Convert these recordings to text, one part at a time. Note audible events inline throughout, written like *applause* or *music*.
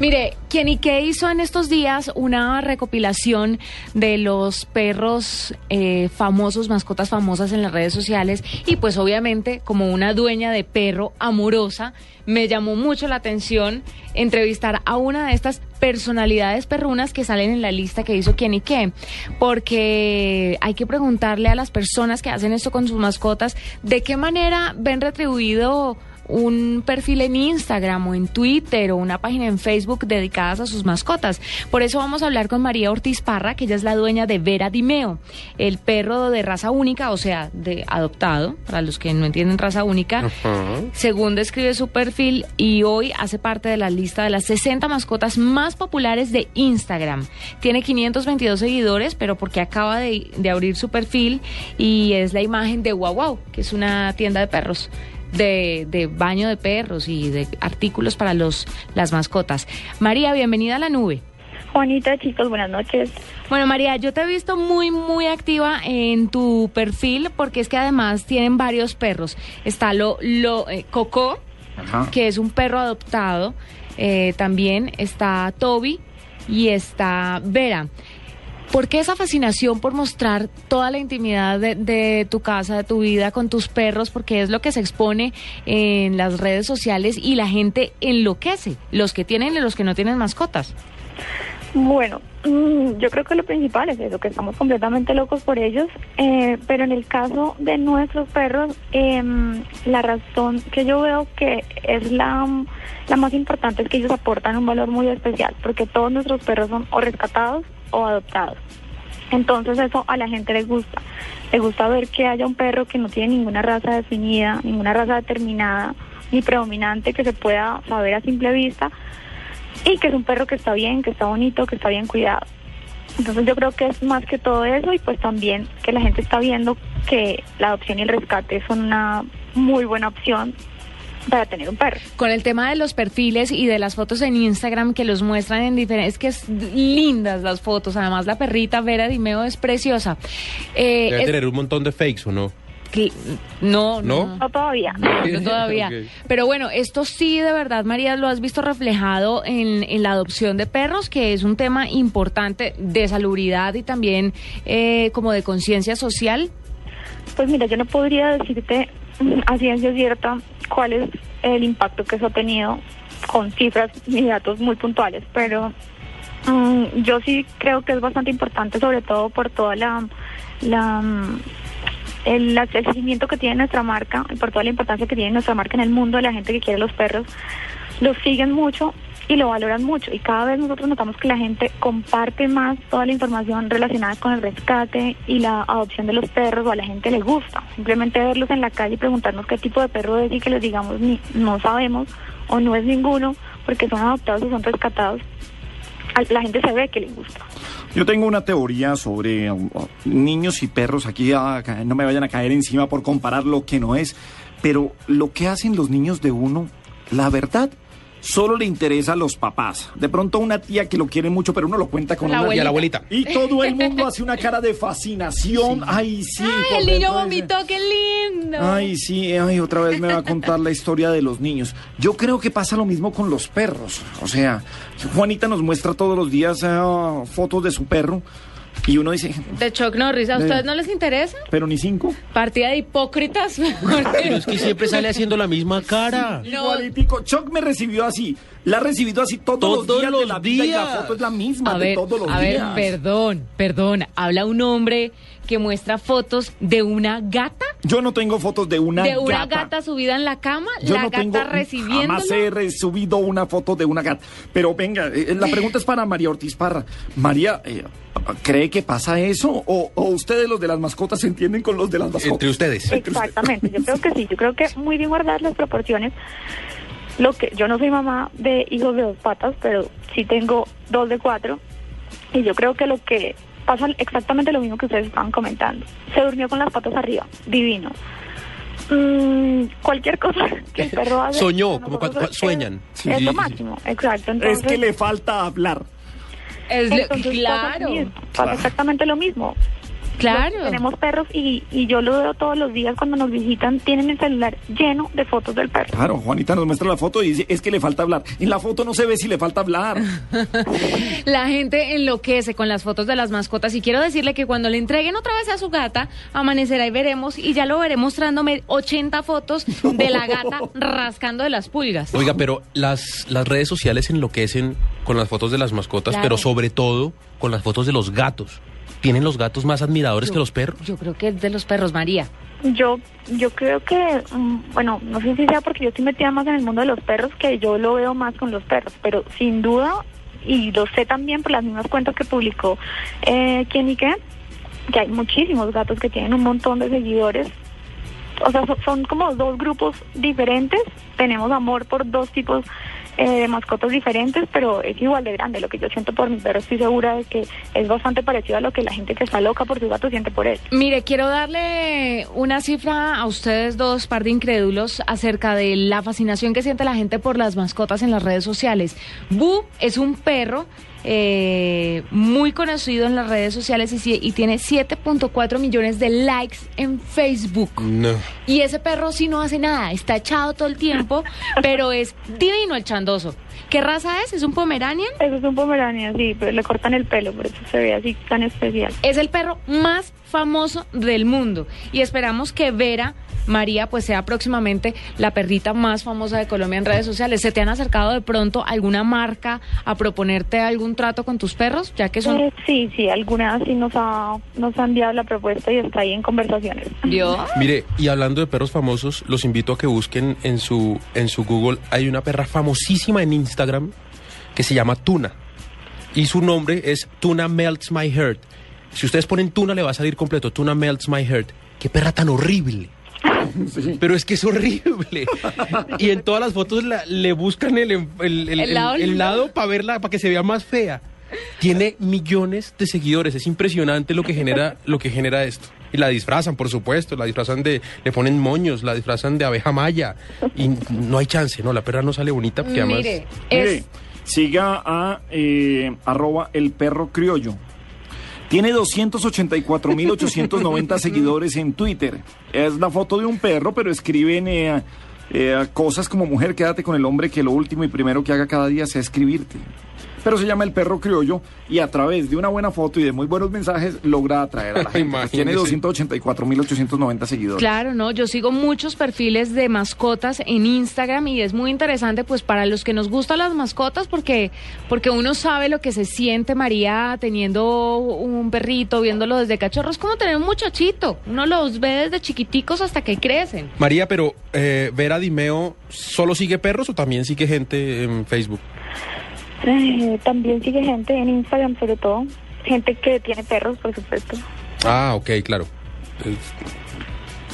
Mire, quien y qué hizo en estos días una recopilación de los perros eh, famosos, mascotas famosas en las redes sociales y pues obviamente como una dueña de perro amorosa, me llamó mucho la atención entrevistar a una de estas personalidades perrunas que salen en la lista que hizo quién y qué, porque hay que preguntarle a las personas que hacen esto con sus mascotas de qué manera ven retribuido un perfil en Instagram o en Twitter o una página en Facebook dedicadas a sus mascotas. Por eso vamos a hablar con María Ortiz Parra, que ella es la dueña de Vera Dimeo, el perro de raza única, o sea, de adoptado, para los que no entienden raza única, según describe su perfil, y hoy hace parte de la lista de las 60 mascotas más populares de Instagram. Tiene 522 seguidores, pero porque acaba de, de abrir su perfil y es la imagen de Wow Wow, que es una tienda de perros de, de, baño de perros y de artículos para los las mascotas. María, bienvenida a la nube. Juanita, chicos, buenas noches. Bueno, María, yo te he visto muy, muy activa en tu perfil porque es que además tienen varios perros. Está lo, lo eh, Coco, Ajá. que es un perro adoptado. Eh, también está Toby y está Vera. ¿Por qué esa fascinación por mostrar toda la intimidad de, tu casa, de tu vida con tus perros? Porque es lo que se expone en las redes sociales y la gente enloquece, los que tienen y los que no tienen mascotas. Bueno, mm, yo creo que lo principal es eso, que estamos completamente locos por ellos, eh, pero en el caso de nuestros perros, eh, la razón que yo veo que es la, la más importante es que ellos aportan un valor muy especial, porque todos nuestros perros son o rescatados o adoptados. Entonces eso a la gente le gusta. Le gusta ver que haya un perro que no tiene ninguna raza definida, ninguna raza determinada, ni predominante que se pueda saber a simple vista y que es un perro que está bien, que está bonito, que está bien cuidado. Entonces yo creo que es más que todo eso y pues también que la gente está viendo que la adopción y el rescate son una muy buena opción para tener un perro. Con el tema de los perfiles y de las fotos en Instagram que los muestran en diferentes, es que es lindas las fotos, además la perrita Vera Dimeo es preciosa. Eh, Debe es, tener un montón de fakes, ¿o no? No, no, no. No todavía. No, no *laughs* todavía. okay. Pero bueno, esto sí, de verdad, María, lo has visto reflejado en, en, la adopción de perros, que es un tema importante de salubridad y también eh, como de conciencia social. Pues mira, yo no podría decirte a ciencia cierta cuál es el impacto que eso ha tenido con cifras y datos muy puntuales, pero um, yo sí creo que es bastante importante, sobre todo por toda la, la el, el, seguimiento que tiene nuestra marca por toda la importancia que tiene nuestra marca en el mundo la gente que quiere los perros, los siguen mucho y lo valoran mucho. Y cada vez nosotros notamos que la gente comparte más toda la información relacionada con el rescate y la adopción de los perros o a la gente le gusta. Simplemente verlos en la calle y preguntarnos qué tipo de perro es y que les digamos ni no sabemos o no es ninguno porque son adoptados o son rescatados la gente se ve que le gusta. Yo tengo una teoría sobre uh, niños y perros aquí uh, no me vayan a caer encima por comparar lo que no es pero lo que hacen los niños de uno la verdad solo le interesa a los papás. De pronto una tía que lo quiere mucho, pero uno lo cuenta con la una y a la abuelita. Y todo el *laughs* mundo hace una cara de fascinación. Sí. Ay, sí. Ay, el niño vomitó, qué lindo. Ay, sí, ay, otra vez me va a contar la historia de los niños. Yo creo que pasa lo mismo con los perros. O sea, Juanita nos muestra todos los días uh, fotos de su perro. Y uno dice... De Chuck Norris, ¿a ustedes no les interesa? Pero ni cinco. Partida de hipócritas. *laughs* Pero es que siempre sale haciendo la misma cara. No. Igualitico. Chuck me recibió así. La ha recibido así todos, todos los días los de la vida días. y la foto es la misma a de ver, todos los a días. ver, perdón, perdón. Habla un hombre que muestra fotos de una gata. Yo no tengo fotos de una de una gata. gata subida en la cama, Yo la no gata tengo, recibiendo. Jamás he subido una foto de una gata. Pero venga, eh, la pregunta es para María Ortiz Parra. María, eh, ¿cree que pasa eso? ¿O, ¿O ustedes los de las mascotas se entienden con los de las mascotas? Entre ustedes. Exactamente, yo creo que sí, yo creo que muy bien guardadas las proporciones. Lo que yo no soy mamá de hijos de dos patas, pero sí tengo dos de cuatro. Y yo creo que lo que pasa exactamente lo mismo que ustedes estaban comentando. Se durmió con las patas arriba, divino. Mm, cualquier cosa *laughs* que el perro haga. Soñó, como cuando- es- sueñan. Es, Sí, lo máximo, exacto. Es que le falta hablar. Es pasa claro. lo mismo, pasa exactamente lo mismo. Claro. tenemos perros y, y yo lo veo todos los días cuando nos visitan, tienen el celular lleno de fotos del perro. Claro, Juanita nos muestra la foto y dice, es que le falta hablar. En la foto no se ve si le falta hablar. *laughs* La gente enloquece con las fotos de las mascotas y quiero decirle que cuando le entreguen otra vez a su gata, amanecerá y veremos y ya lo veré mostrándome 80 fotos *laughs* de la gata rascando de las pulgas. Oiga, pero las, las redes sociales enloquecen con las fotos de las mascotas, Claro. pero sobre todo con las fotos de los gatos. ¿Tienen los gatos más admiradores que los perros? Yo creo que es de los perros, María. Yo, yo creo que, mm, bueno, no sé si sea porque yo estoy metida más en el mundo de los perros, que yo lo veo más con los perros, pero sin duda, y lo sé también por las mismas cuentas que publicó eh, quién y qué, que hay muchísimos gatos que tienen un montón de seguidores. O sea, son, son como dos grupos diferentes, tenemos amor por dos tipos eh, de mascotas diferentes, pero es igual de grande. Lo que yo siento por mi perro, estoy segura de que es bastante parecido a lo que la gente que está loca por su gato siente por él. Mire, quiero darle una cifra a ustedes dos, par de incrédulos, acerca de la fascinación que siente la gente por las mascotas en las redes sociales. Bu es un perro eh, muy conocido en las redes sociales y, y tiene 7.4 millones de likes en Facebook. No. Y ese perro sí no hace nada, está echado todo el tiempo, *laughs* pero es divino el chandoso. ¿Qué raza es? ¿Es un pomeranian? Eso es un pomerania, sí, pero le cortan el pelo, por eso se ve así tan especial. Es el perro más famoso del mundo y esperamos que Vera María pues sea próximamente la perrita más famosa de Colombia en redes sociales. ¿Se te han acercado de pronto alguna marca a proponerte algún trato con tus perros? Ya que son... Eh, sí, sí, algunas sí nos ha, nos ha enviado la propuesta y está ahí en conversaciones. ¿Vio? Mire, y hablando de perros famosos, los invito a que busquen en su, en su Google. Hay una perra famosísima en Instagram que se llama Tuna. Y su nombre es Tuna Melts My Heart. Si ustedes ponen Tuna, le va a salir completo. Tuna Melts My Heart. Qué perra tan horrible. *laughs* Pero es que es horrible. Y en todas las fotos la- le buscan el, el, el- El el- lado el lindo. lado para verla, para que se vea más fea. Tiene millones de seguidores. Es impresionante lo que genera, lo que genera esto. Y la disfrazan, por supuesto. La disfrazan de, le ponen moños, la disfrazan de abeja maya. Y no hay chance, ¿no? La perra no sale bonita porque además. Mire, Mire, es... siga a eh, arroba el perro criollo. Tiene 284.890 *laughs* seguidores en Twitter. Es la foto de un perro, pero escriben eh, eh, cosas como mujer, quédate con el hombre que lo último y primero que haga cada día sea escribirte. Pero se llama el perro criollo y a través de una buena foto y de muy buenos mensajes logra atraer a la *laughs* gente. Pues tiene Imagínese. 284.890 seguidores. Claro, no, yo sigo muchos perfiles de mascotas en Instagram y es muy interesante pues para los que nos gustan las mascotas porque porque uno sabe lo que se siente María teniendo un perrito, viéndolo desde cachorro, es como tener un muchachito. Uno los ve desde chiquiticos hasta que crecen. María, pero eh, Vera Dimeo solo sigue perros o también sigue gente en Facebook? Eh, también sigue gente en Instagram, sobre todo. Gente que tiene perros, por supuesto. Ah, ok, claro.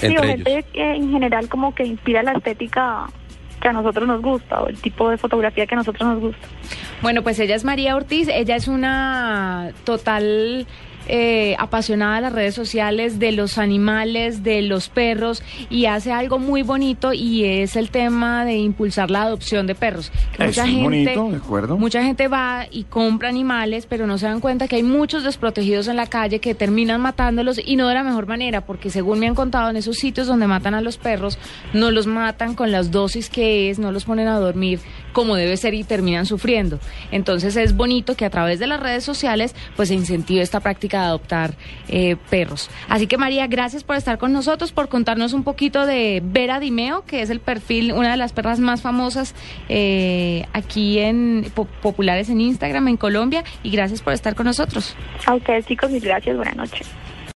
Entre ellos. gente que en general como que inspira la estética que a nosotros nos gusta o el tipo de fotografía que a nosotros nos gusta. Bueno, pues ella es María Ortiz, ella es una total eh, apasionada de las redes sociales, de los animales, de los perros y hace algo muy bonito y es el tema de impulsar la adopción de perros. Que Eso es bonito, de acuerdo. Mucha gente va y compra animales, pero no se dan cuenta que hay muchos desprotegidos en la calle que terminan matándolos y no de la mejor manera, porque según me han contado en esos sitios donde matan a los perros, no los matan con las dosis que es, no los ponen a dormir como debe ser y terminan sufriendo. Entonces es bonito que a través de las redes sociales pues se incentive esta práctica de adoptar eh, perros. Así que María, gracias por estar con nosotros, por contarnos un poquito de Vera Dimeo, que es el perfil, una de las perras más famosas eh, aquí en po- populares en Instagram en Colombia y gracias por estar con nosotros. A chicos y gracias, buenas noches.